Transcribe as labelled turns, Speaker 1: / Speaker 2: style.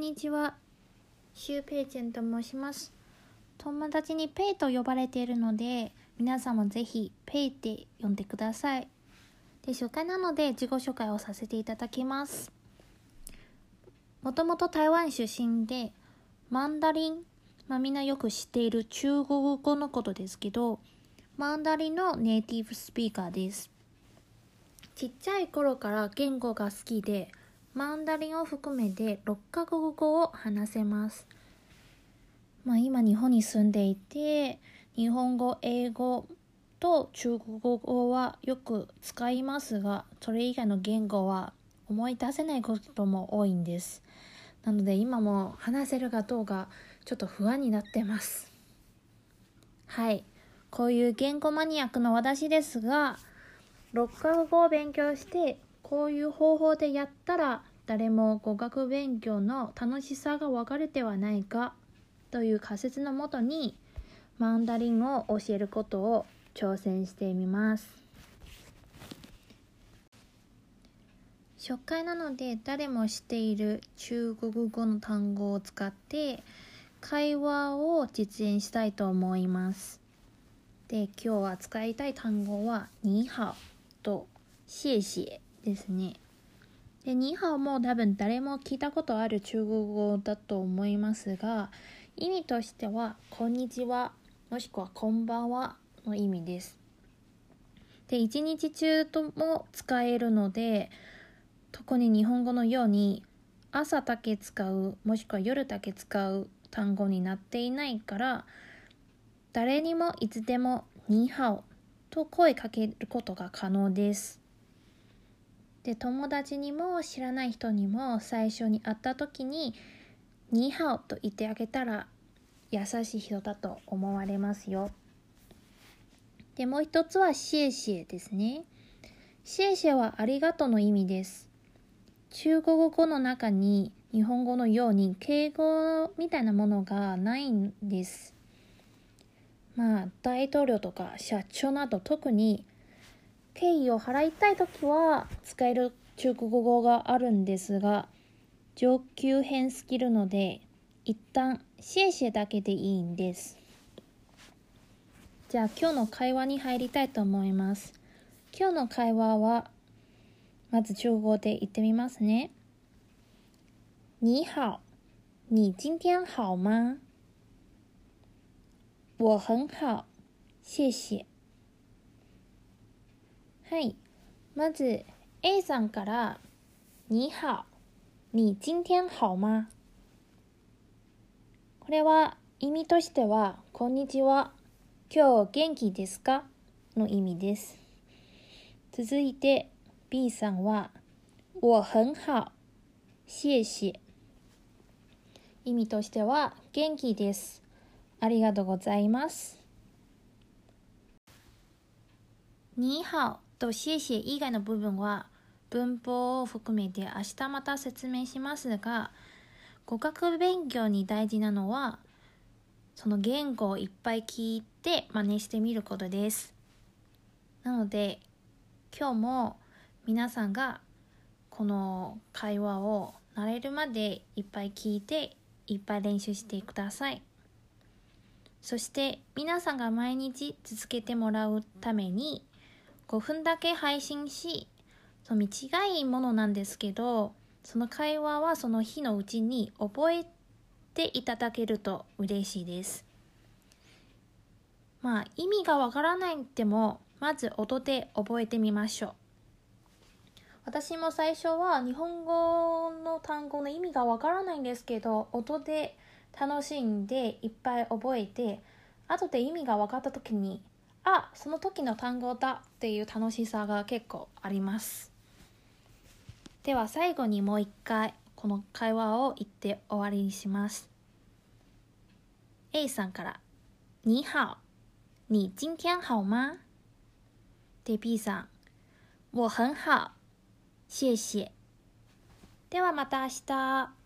Speaker 1: んにちは。シュウペイチェンと申します。友達にペイと呼ばれているので、皆さんもぜひペイって呼んでください。で、初回なので自己紹介をさせていただきます。もともと台湾出身で、マンダリン、まあみんなよく知っている中国語のことですけど、マンダリンのネイティブスピーカーです。ちっちゃい頃から言語が好きで、マンダリンを含めて6カ国語を話せます。まあ今日本に住んでいて、日本語、英語と中国語はよく使いますが、それ以外の言語は思い出せないことも多いんです。なので今も話せるかどうかちょっと不安になってます。はい。こういう言語マニアックの私ですが、6カ国語を勉強してこういう方法でやったら誰も語学勉強の楽しさが分かるではないかという仮説のもとにマンダリンを教えることを挑戦してみます。初回なので誰も知っている中国語の単語を使って会話を実演したいと思います。で今日は使いたい単語は「に好」と「謝謝」ですね。で、ニーハオも多分誰も聞いたことある中国語だと思いますが、意味としては、こんにちは、もしくはこんばんはの意味です。で、一日中とも使えるので、特に日本語のように朝だけ使う、もしくは夜だけ使う単語になっていないから、誰にもいつでもニーハオと声かけることが可能です。で友達にも知らない人にも最初に会った時に「ニーハオ」と言ってあげたら優しい人だと思われますよ。でもう一つは「シエシエ」ですね。シエシエはありがとうの意味です。中国語の中に日本語のように敬語みたいなものがないんです。まあ大統領とか社長など特に敬意を払いたいときは使える中国語があるんですが上級編スキルので一旦シェシェだけでいいんです。じゃあ今日の会話に入りたいと思います。今日の会話はまず中国語で言ってみますね你好。你今天好吗我很好。谢谢。はい。まず、A さんから、你好。你今天好吗？これは、意味としては、こんにちは。今日元気ですか？の意味です。続いて、B さんは、我很好。谢謝。意味としては、元気です。ありがとうございます。你好。とシェシェ以外の部分は文法を含めて明日また説明しますが語学勉強に大事なのはその言語をいっぱい聞いて真似してみることです。なので今日も皆さんがこの会話を慣れるまでいっぱい聞いていっぱい練習してください。そして皆さんが毎日続けてもらうために5分だけ配信し、その短いものなんですけど、その会話はその日のうちに覚えていただけると嬉しいです。まあ意味がわからないっても、まず音で覚えてみましょう。私も最初は日本語の単語の意味がわからないんですけど、音で楽しんでいっぱい覚えて、後で意味が分かった時にあその時の単語だっていう楽しさが結構あります。では最後にもう一回この会話を言って終わりにします。A さんから「你好你今天好吗?」で B さん「我很好谢谢」ではまた明日。